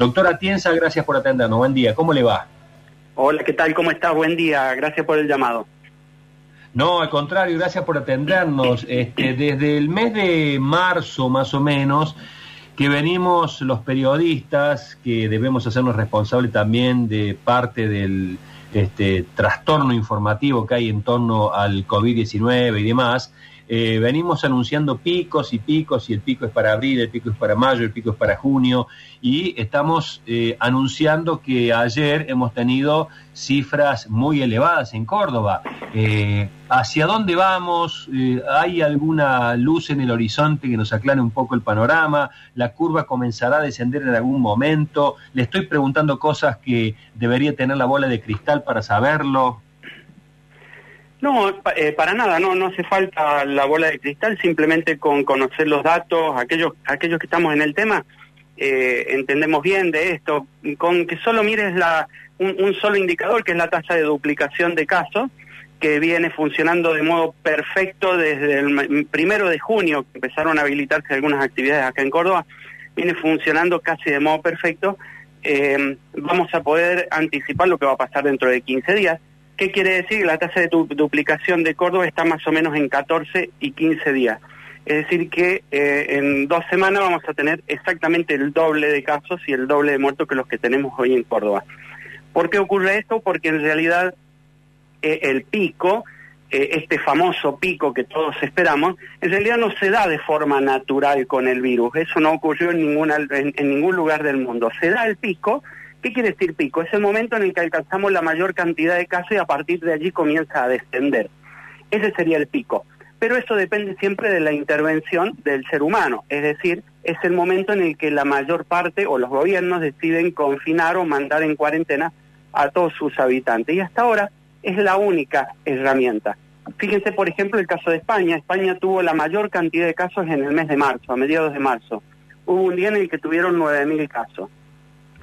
Doctora Tienza, gracias por atendernos. Buen día, ¿cómo le va? Hola, ¿qué tal? ¿Cómo estás? Buen día, gracias por el llamado. No, al contrario, gracias por atendernos. Este, desde el mes de marzo, más o menos, que venimos los periodistas, que debemos hacernos responsables también de parte del este, trastorno informativo que hay en torno al COVID-19 y demás, eh, venimos anunciando picos y picos, y el pico es para abril, el pico es para mayo, el pico es para junio, y estamos eh, anunciando que ayer hemos tenido cifras muy elevadas en Córdoba. Eh, ¿Hacia dónde vamos? ¿Hay alguna luz en el horizonte que nos aclare un poco el panorama? ¿La curva comenzará a descender en algún momento? Le estoy preguntando cosas que debería tener la bola de cristal para saberlo. No, eh, para nada, no, no hace falta la bola de cristal, simplemente con conocer los datos, aquellos, aquellos que estamos en el tema, eh, entendemos bien de esto, con que solo mires la, un, solo indicador, que es la tasa de duplicación de casos, que viene funcionando de modo perfecto desde el primero de junio, que empezaron a habilitarse algunas actividades acá en Córdoba, viene funcionando casi de modo perfecto, eh, vamos a poder anticipar lo que va a pasar dentro de 15 días ¿Qué quiere decir? La tasa de duplicación de Córdoba está más o menos en 14 y 15 días. Es decir, que eh, en dos semanas vamos a tener exactamente el doble de casos y el doble de muertos que los que tenemos hoy en Córdoba. ¿Por qué ocurre esto? Porque en realidad eh, el pico, eh, este famoso pico que todos esperamos, en realidad no se da de forma natural con el virus. Eso no ocurrió en, ninguna, en ningún lugar del mundo. Se da el pico ¿Qué quiere decir pico? Es el momento en el que alcanzamos la mayor cantidad de casos y a partir de allí comienza a descender. Ese sería el pico. Pero eso depende siempre de la intervención del ser humano, es decir, es el momento en el que la mayor parte o los gobiernos deciden confinar o mandar en cuarentena a todos sus habitantes. Y hasta ahora es la única herramienta. Fíjense, por ejemplo, el caso de España. España tuvo la mayor cantidad de casos en el mes de marzo, a mediados de marzo. Hubo un día en el que tuvieron 9.000 casos.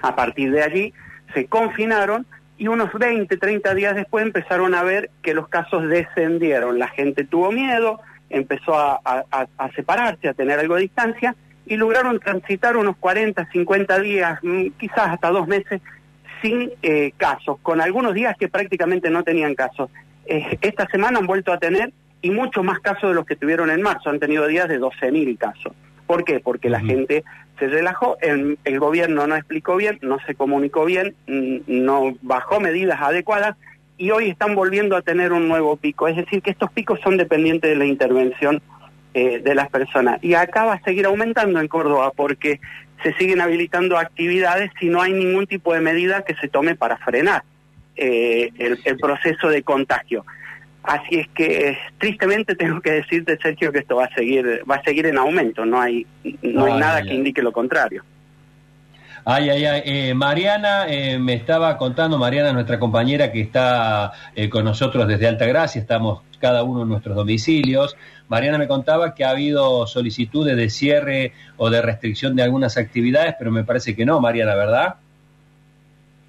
A partir de allí se confinaron y unos 20, 30 días después empezaron a ver que los casos descendieron. La gente tuvo miedo, empezó a, separarse, a tener algo de distancia y lograron transitar unos 40, 50 días, mm, quizás hasta dos meses, sin eh, casos, con algunos días que prácticamente no tenían casos. Eh, esta semana han vuelto a tener y muchos más casos de los que tuvieron en marzo, han tenido días de 12.000 casos. ¿Por qué? Porque la gente se relajó, el, gobierno no explicó bien, no se comunicó bien, mm, no bajó medidas adecuadas y hoy están volviendo a tener un nuevo pico. Es decir, que estos picos son dependientes de la intervención eh, de las personas. Y acá va a seguir aumentando en Córdoba porque se siguen habilitando actividades si no hay ningún tipo de medida que se tome para frenar eh, el proceso de contagio. Así es que tristemente tengo que decirte, Sergio, que esto va a seguir, va a seguir en aumento. No hay, no hay nada que indique lo contrario. Ay, ay, ay. Eh, Mariana eh, me estaba contando, Mariana, nuestra compañera que está eh, con nosotros desde Altagracia, estamos cada uno en nuestros domicilios. Mariana me contaba que ha habido solicitudes de cierre o de restricción de algunas actividades, pero me parece que no, Mariana, ¿verdad?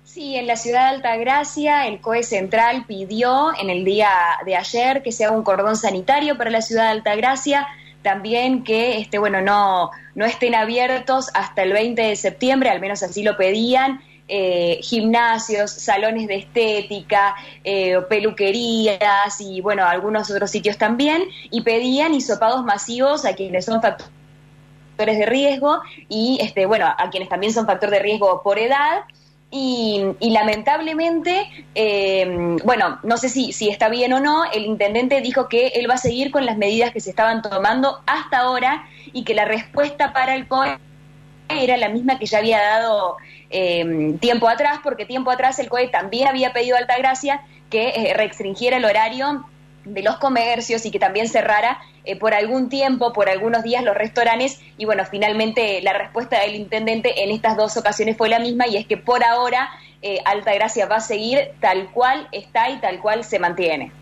Sí, en la ciudad de Altagracia el COE Central pidió en el día de ayer que se haga un cordón sanitario para la ciudad de Altagracia, también que este, bueno, no, no estén abiertos hasta el 20 de septiembre, al menos así lo pedían, eh, gimnasios, salones de estética, eh, peluquerías y bueno, algunos otros sitios también, y pedían hisopados masivos a quienes son factores de riesgo y este, bueno, a quienes también son factor de riesgo por edad y, lamentablemente, eh, bueno, no sé si, si está bien o no, el intendente dijo que él va a seguir con las medidas que se estaban tomando hasta ahora y que la respuesta para el COE era la misma que ya había dado eh, tiempo atrás, porque tiempo atrás el COE también había pedido a Altagracia que eh, restringiera el horario de los comercios y que también cerrara eh, por algún tiempo, por algunos días los restaurantes y bueno, finalmente la respuesta del intendente en estas dos ocasiones fue la misma y es que por ahora eh, Altagracia va a seguir tal cual está y tal cual se mantiene.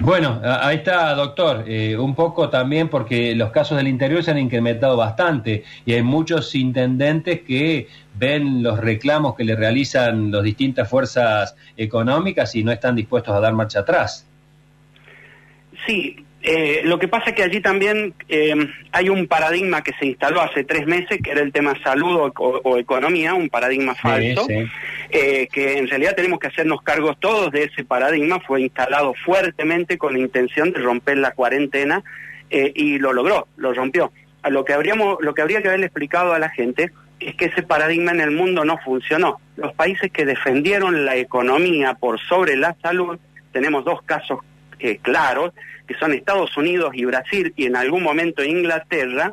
Bueno, ahí está, doctor. Eh, un poco también porque los casos del interior se han incrementado bastante y hay muchos intendentes que ven los reclamos que le realizan las distintas fuerzas económicas y no están dispuestos a dar marcha atrás. Sí, Eh, lo que pasa es que allí también eh, hay un paradigma que se instaló hace tres meses, que era el tema salud o, economía, un paradigma falso, eh, que en realidad tenemos que hacernos cargos todos de ese paradigma, fue instalado fuertemente con la intención de romper la cuarentena y lo logró, lo rompió. A lo que habríamos, lo que habría que haberle explicado a la gente es que ese paradigma en el mundo no funcionó. Los países que defendieron la economía por sobre la salud, tenemos dos casos claros, que son Estados Unidos y Brasil y en algún momento Inglaterra,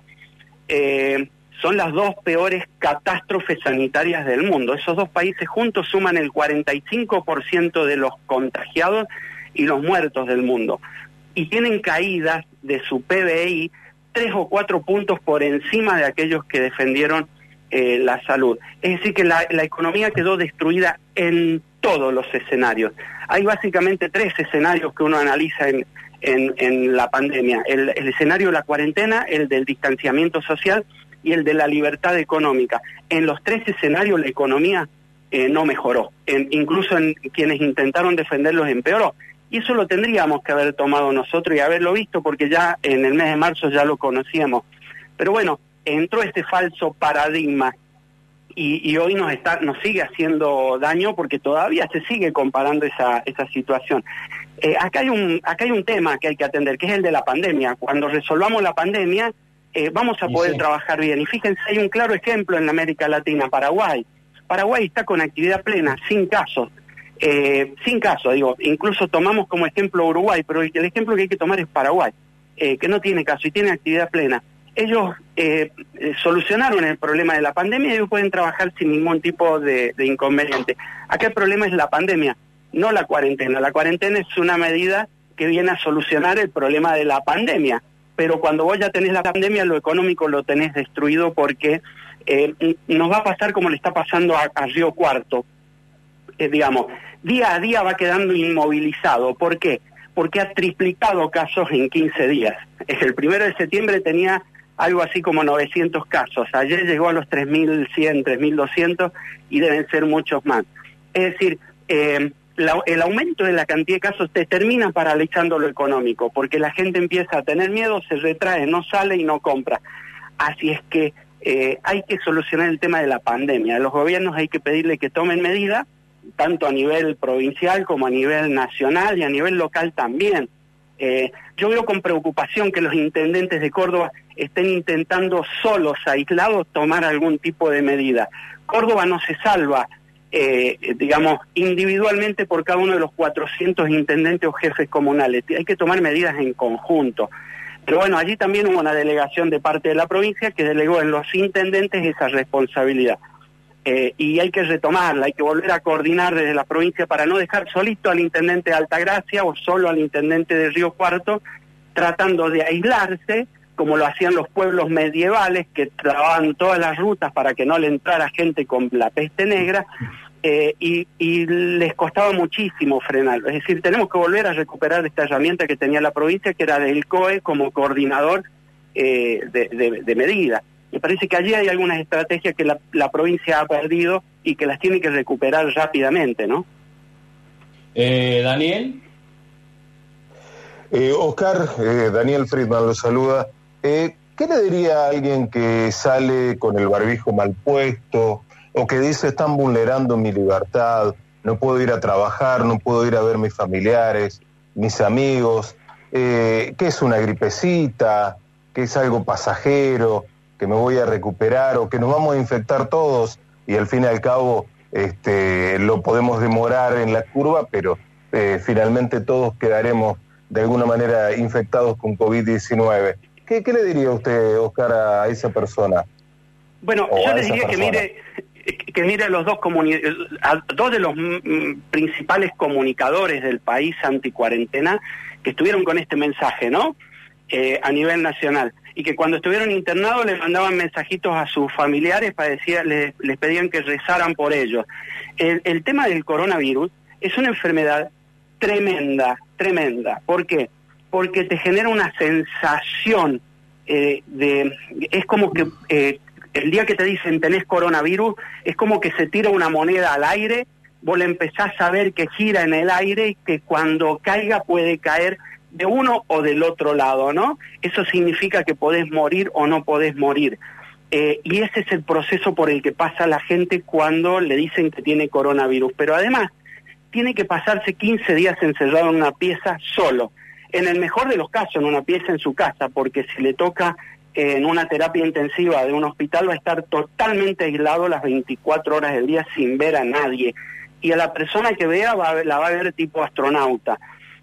eh, son las dos peores catástrofes sanitarias del mundo. Esos dos países juntos suman el 45% de los contagiados y los muertos del mundo. Y tienen caídas de su PBI tres o cuatro puntos por encima de aquellos que defendieron eh, la salud. Es decir, que la, economía quedó destruida en todos los escenarios. Hay básicamente tres escenarios que uno analiza en, en, la pandemia. El, escenario de la cuarentena, el del distanciamiento social y el de la libertad económica. En los tres escenarios la economía eh, no mejoró. incluso en quienes intentaron defenderlos empeoró. Y eso lo tendríamos que haber tomado nosotros y haberlo visto porque ya en el mes de marzo ya lo conocíamos. Pero bueno, entró este falso paradigma y, hoy nos está nos sigue haciendo daño porque todavía se sigue comparando esa, esa situación. Eh, acá hay un acá hay un tema que hay que atender que es el de la pandemia. Cuando resolvamos la pandemia eh, vamos a poder trabajar bien. Y fíjense hay un claro ejemplo en América Latina, Paraguay. Paraguay está con actividad plena, sin casos. Eh, sin casos, digo, incluso tomamos como ejemplo Uruguay, pero el, ejemplo que hay que tomar es Paraguay, que no tiene caso y tiene actividad plena ellos eh, solucionaron el problema de la pandemia y ellos pueden trabajar sin ningún tipo de, inconveniente. Acá el problema es la pandemia, no la cuarentena. La cuarentena es una medida que viene a solucionar el problema de la pandemia, pero cuando vos ya tenés la pandemia, lo económico lo tenés destruido porque eh, nos va a pasar como le está pasando a, Río Cuarto. Eh, digamos, día a día va quedando inmovilizado. ¿Por qué? Porque ha triplicado casos en 15 días. El primero de septiembre tenía algo así como 900 casos. Ayer llegó a los 3.100, 3.200 y deben ser muchos más. Es decir, eh, el aumento de la cantidad de casos te termina paralizando lo económico, porque la gente empieza a tener miedo, se retrae, no sale y no compra. Así es que eh, hay que solucionar el tema de la pandemia. A los gobiernos hay que pedirle que tomen medidas, tanto a nivel provincial como a nivel nacional y a nivel local también. Eh, yo veo con preocupación que los intendentes de Córdoba estén intentando solos, aislados, tomar algún tipo de medida. Córdoba no se salva, eh, digamos, individualmente por cada uno de los 400 intendentes o jefes comunales. Hay que tomar medidas en conjunto. Pero bueno, allí también hubo una delegación de parte de la provincia que delegó en los intendentes esa responsabilidad. Eh, y hay que retomarla, hay que volver a coordinar desde la provincia para no dejar solito al intendente de Altagracia o solo al intendente de Río Cuarto, tratando de aislarse, como lo hacían los pueblos medievales, que trababan todas las rutas para que no le entrara gente con la peste negra, eh, y, les costaba muchísimo frenarlo. Es decir, tenemos que volver a recuperar esta herramienta que tenía la provincia, que era del COE como coordinador eh, de, de medidas. Me parece que allí hay algunas estrategias que la, provincia ha perdido y que las tiene que recuperar rápidamente, ¿no? Eh, Daniel. Eh, Oscar, eh, Daniel Friedman lo saluda. ¿Qué le diría a alguien que sale con el barbijo mal puesto o que dice están vulnerando mi libertad, no puedo ir a trabajar, no puedo ir a ver mis familiares, mis amigos, que es una gripecita, que es algo pasajero? que me voy a recuperar o que nos vamos a infectar todos y al fin y al cabo este, lo podemos demorar en la curva, pero eh, finalmente todos quedaremos de alguna manera infectados con COVID-19. ¿Qué, le diría usted, Oscar, a esa persona? Bueno, yo le diría que mire, que mire a los dos, a dos de los principales comunicadores del país anticuarentena que estuvieron con este mensaje, ¿no? Eh, a nivel nacional y que cuando estuvieron internados les mandaban mensajitos a sus familiares para decir, les, pedían que rezaran por ellos. El, tema del coronavirus es una enfermedad tremenda, tremenda. ¿Por qué? Porque te genera una sensación eh, de... Es como que eh, el día que te dicen tenés coronavirus, es como que se tira una moneda al aire, vos le empezás a ver que gira en el aire y que cuando caiga puede caer de uno o del otro lado, ¿no? Eso significa que podés morir o no podés morir. Eh, y ese es el proceso por el que pasa la gente cuando le dicen que tiene coronavirus. Pero además, tiene que pasarse 15 días encerrado en una pieza solo. En el mejor de los casos, en una pieza en su casa, porque si le toca eh, en una terapia intensiva de un hospital va a estar totalmente aislado las 24 horas del día sin ver a nadie. Y a la persona que vea va, la va a ver tipo astronauta.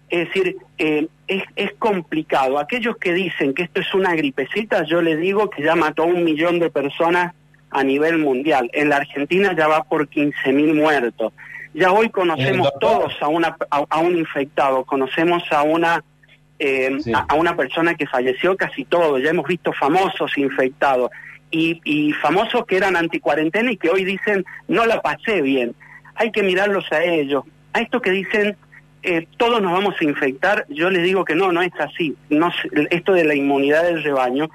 Es decir, eh, es, es, complicado. Aquellos que dicen que esto es una gripecita, yo les digo que ya mató a un millón de personas a nivel mundial. En la Argentina ya va por 15.000 muertos. Ya hoy conocemos todos a, una, a, un infectado, conocemos a una, eh, a, una persona que falleció casi todo, ya hemos visto famosos infectados y, y famosos que eran anticuarentena y que hoy dicen no la pasé bien. Hay que mirarlos a ellos. A estos que dicen eh, todos nos vamos a infectar, yo les digo que no, no es así. No, esto de la inmunidad del rebaño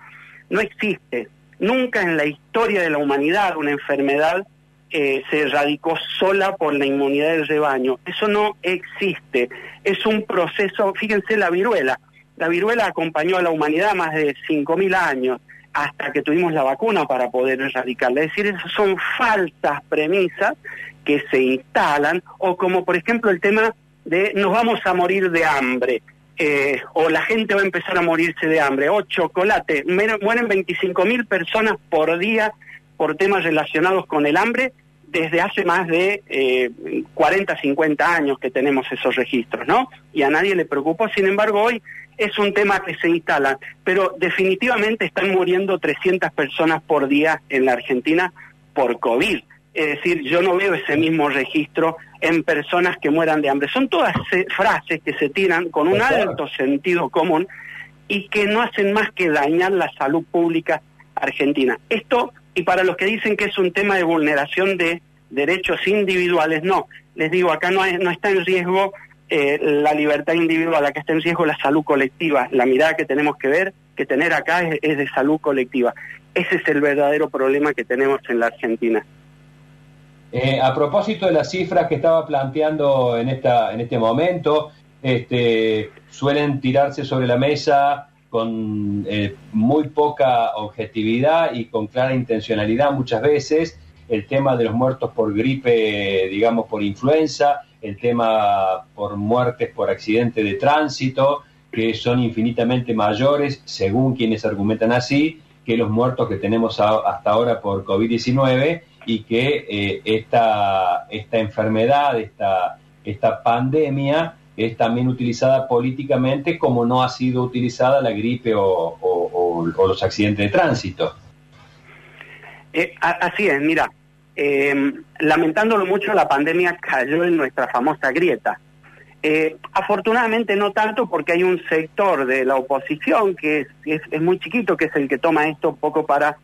no existe. Nunca en la historia de la humanidad una enfermedad eh, se erradicó sola por la inmunidad del rebaño. Eso no existe. Es un proceso, fíjense la viruela. La viruela acompañó a la humanidad más de 5.000 años hasta que tuvimos la vacuna para poder erradicarla. Es decir, esas son falsas premisas que se instalan, o como por ejemplo el tema de nos vamos a morir de hambre. Eh, o la gente va a empezar a morirse de hambre, o chocolate, mueren 25 mil personas por día por temas relacionados con el hambre desde hace más de eh, 40, 50 años que tenemos esos registros, ¿no? Y a nadie le preocupó, sin embargo, hoy es un tema que se instala, pero definitivamente están muriendo 300 personas por día en la Argentina por COVID. Es decir, yo no veo ese mismo registro en personas que mueran de hambre. Son todas frases que se tiran con un alto sentido común y que no hacen más que dañar la salud pública argentina. Esto, y para los que dicen que es un tema de vulneración de derechos individuales, no. Les digo, acá no, está en riesgo eh, la libertad individual, acá está en riesgo la salud colectiva. La mirada que tenemos que ver, que tener acá es de salud colectiva. Ese es el verdadero problema que tenemos en la Argentina. Eh, a propósito de las cifras que estaba planteando en, esta, en este momento, este, suelen tirarse sobre la mesa con eh, muy poca objetividad y con clara intencionalidad muchas veces. El tema de los muertos por gripe, digamos, por influenza, el tema por muertes por accidente de tránsito, que son infinitamente mayores, según quienes argumentan así, que los muertos que tenemos hasta ahora por COVID-19 y que eh, esta, esta enfermedad, esta, esta pandemia es también utilizada políticamente como no ha sido utilizada la gripe o, los accidentes de tránsito. Eh, así es, mira, eh, lamentándolo mucho, la pandemia cayó en nuestra famosa grieta. afortunadamente no tanto porque hay un sector de la oposición que es, es, muy chiquito, que es el que toma esto un poco para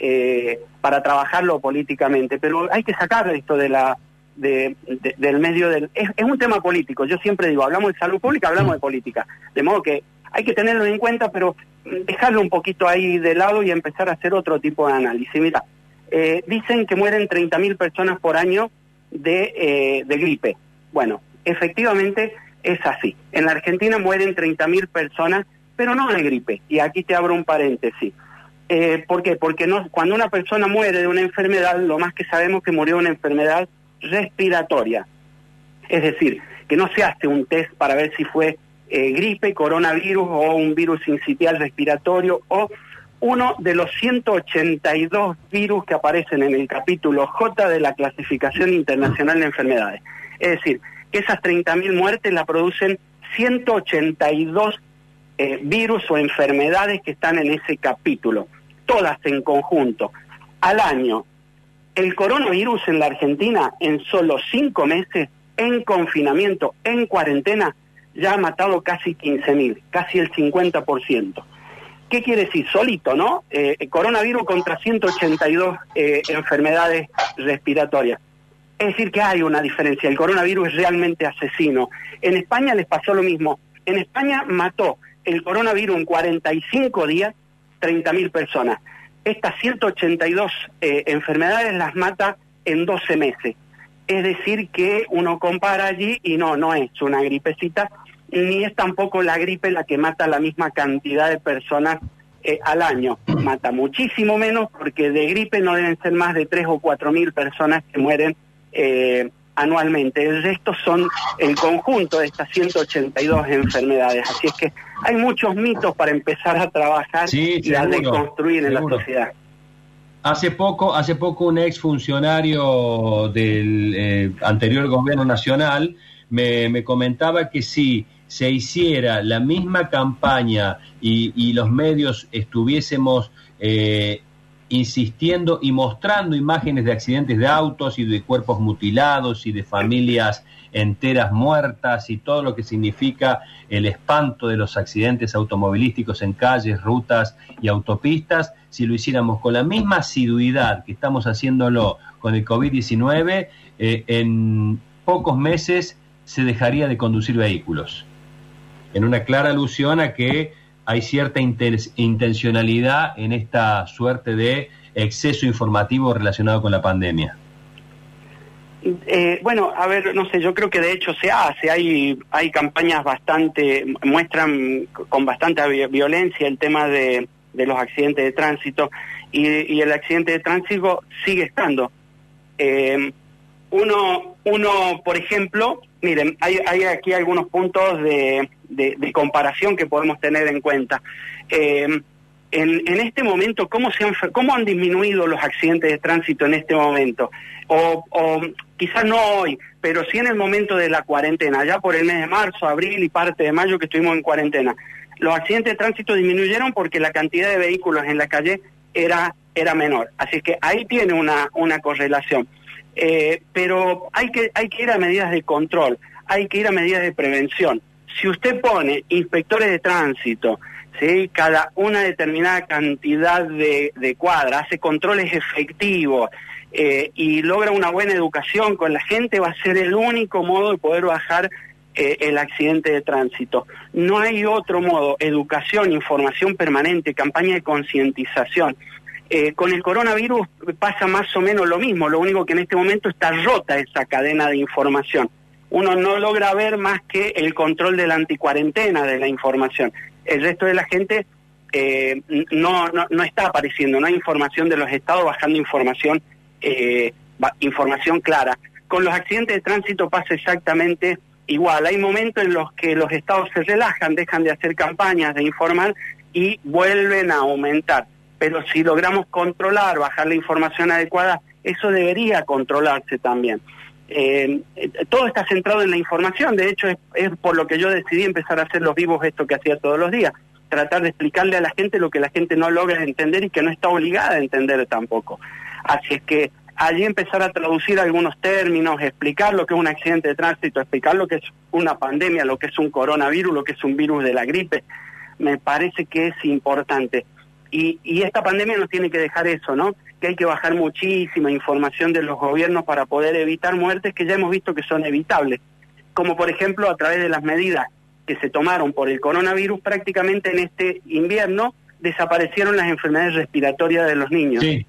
eh, para trabajarlo políticamente, pero hay que sacar esto de la de, del medio del... Es, un tema político, yo siempre digo, hablamos de salud pública, hablamos de política, de modo que hay que tenerlo en cuenta, pero dejarlo un poquito ahí de lado y empezar a hacer otro tipo de análisis. Mira, eh, dicen que mueren 30.000 personas por año de, eh, de gripe. Bueno, efectivamente es así. En la Argentina mueren 30.000 personas, pero no de gripe. Y aquí te abro un paréntesis. Eh, ¿Por qué? Porque no, cuando una persona muere de una enfermedad, lo más que sabemos que murió de una enfermedad respiratoria. Es decir, que no se hace un test para ver si fue eh, gripe, coronavirus o un virus incitial respiratorio o uno de los 182 virus que aparecen en el capítulo J de la clasificación internacional de enfermedades. Es decir, que esas 30.000 muertes la producen 182 eh, virus o enfermedades que están en ese capítulo todas en conjunto, al año, el coronavirus en la Argentina en solo cinco meses, en confinamiento, en cuarentena, ya ha matado casi 15.000, casi el 50%. ¿Qué quiere decir? Solito, ¿no? Eh, coronavirus contra 182 eh, enfermedades respiratorias. Es decir, que hay una diferencia. El coronavirus es realmente asesino. En España les pasó lo mismo. En España mató el coronavirus en 45 días 30.000 personas. Estas 182 eh, enfermedades las mata en 12 meses. Es decir, que uno compara allí y no, no es una gripecita, ni es tampoco la gripe la que mata la misma cantidad de personas eh, al año. Mata muchísimo menos porque de gripe no deben ser más de 3 o 4 mil personas que mueren eh, anualmente. El resto son el conjunto de estas 182 enfermedades. Así es que hay muchos mitos para empezar a trabajar y a deconstruir en la sociedad. Hace poco, hace poco un ex funcionario del eh, anterior gobierno nacional me, me, comentaba que si se hiciera la misma campaña y, y los medios estuviésemos eh, insistiendo y mostrando imágenes de accidentes de autos y de cuerpos mutilados y de familias enteras muertas y todo lo que significa el espanto de los accidentes automovilísticos en calles, rutas y autopistas, si lo hiciéramos con la misma asiduidad que estamos haciéndolo con el COVID-19, eh, en pocos meses se dejaría de conducir vehículos. En una clara alusión a que hay cierta intencionalidad en esta suerte de exceso informativo relacionado con la pandemia. Eh, bueno, a ver, no sé, yo creo que de hecho se hace, hay, hay campañas bastante, muestran con bastante violencia el tema de, los accidentes de tránsito y, el accidente de tránsito sigue estando. Eh, uno, uno, por ejemplo, miren, hay, hay aquí algunos puntos de, de, comparación que podemos tener en cuenta. Eh, en, este momento, ¿cómo, se han, ¿cómo han disminuido los accidentes de tránsito en este momento? O, o quizás no hoy, pero sí en el momento de la cuarentena, ya por el mes de marzo, abril y parte de mayo que estuvimos en cuarentena. Los accidentes de tránsito disminuyeron porque la cantidad de vehículos en la calle era, era menor. Así que ahí tiene una, una correlación. Eh, pero hay que, hay que ir a medidas de control, hay que ir a medidas de prevención. Si usted pone inspectores de tránsito, ¿sí? cada una determinada cantidad de, de cuadras, hace controles efectivos eh, y logra una buena educación con la gente, va a ser el único modo de poder bajar eh, el accidente de tránsito. No hay otro modo, educación, información permanente, campaña de concientización. Eh, con el coronavirus pasa más o menos lo mismo, lo único que en este momento está rota esa cadena de información. Uno no logra ver más que el control de la anticuarentena de la información. El resto de la gente eh, no, no, está apareciendo, no hay información de los estados bajando información, eh, información clara. Con los accidentes de tránsito pasa exactamente igual. Hay momentos en los que los estados se relajan, dejan de hacer campañas, de informar y vuelven a aumentar pero si logramos controlar, bajar la información adecuada, eso debería controlarse también. Eh, todo está centrado en la información, de hecho es, por lo que yo decidí empezar a hacer los vivos esto que hacía todos los días, tratar de explicarle a la gente lo que la gente no logra entender y que no está obligada a entender tampoco. Así es que allí empezar a traducir algunos términos, explicar lo que es un accidente de tránsito, explicar lo que es una pandemia, lo que es un coronavirus, lo que es un virus de la gripe, me parece que es importante. Y, y esta pandemia nos tiene que dejar eso, ¿no? Que hay que bajar muchísima información de los gobiernos para poder evitar muertes que ya hemos visto que son evitables. Como por ejemplo a través de las medidas que se tomaron por el coronavirus, prácticamente en este invierno desaparecieron las enfermedades respiratorias de los niños. Sí,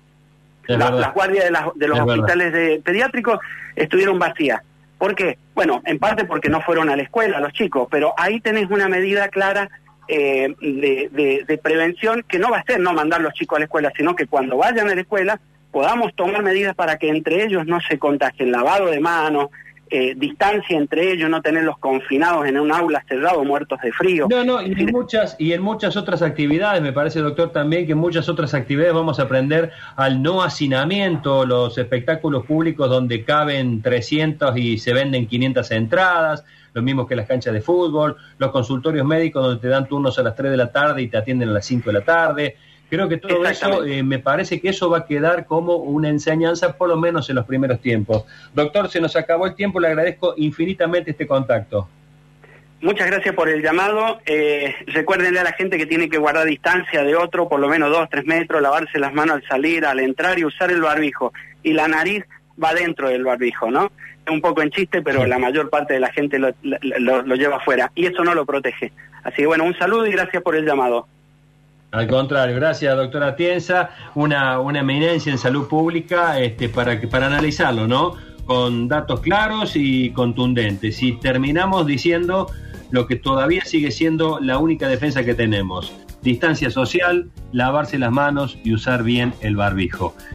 las guardias de, de los hospitales de, pediátricos estuvieron vacías. ¿Por qué? Bueno, en parte porque no fueron a la escuela los chicos, pero ahí tenés una medida clara eh, de, prevención que no va a ser no mandar los chicos a la escuela, sino que cuando vayan a la escuela podamos tomar medidas para que entre ellos no se contagien, lavado de manos, eh, distancia entre ellos, no tenerlos confinados en un aula cerrado, muertos de frío. No, no, y en muchas, y en muchas otras actividades, me parece, doctor, también que en muchas otras actividades vamos a aprender al no hacinamiento, los espectáculos públicos donde caben 300 y se venden 500 entradas, lo mismo que las canchas de fútbol, los consultorios médicos donde te dan turnos a las 3 de la tarde y te atienden a las 5 de la tarde. Creo que todo eso, eh, me parece que eso va a quedar como una enseñanza, por lo menos en los primeros tiempos. Doctor, se nos acabó el tiempo, le agradezco infinitamente este contacto. Muchas gracias por el llamado. Eh, recuérdenle a la gente que tiene que guardar distancia de otro, por lo menos dos, tres metros, lavarse las manos al salir, al entrar y usar el barbijo. Y la nariz va dentro del barbijo, ¿no? un poco en chiste, pero la mayor parte de la gente lo, lo, lleva afuera y eso no lo protege. Así que bueno, un saludo y gracias por el llamado. Al contrario, gracias doctora Tienza, una, una eminencia en salud pública este, para, para analizarlo, ¿no? Con datos claros y contundentes. Y terminamos diciendo lo que todavía sigue siendo la única defensa que tenemos. Distancia social, lavarse las manos y usar bien el barbijo.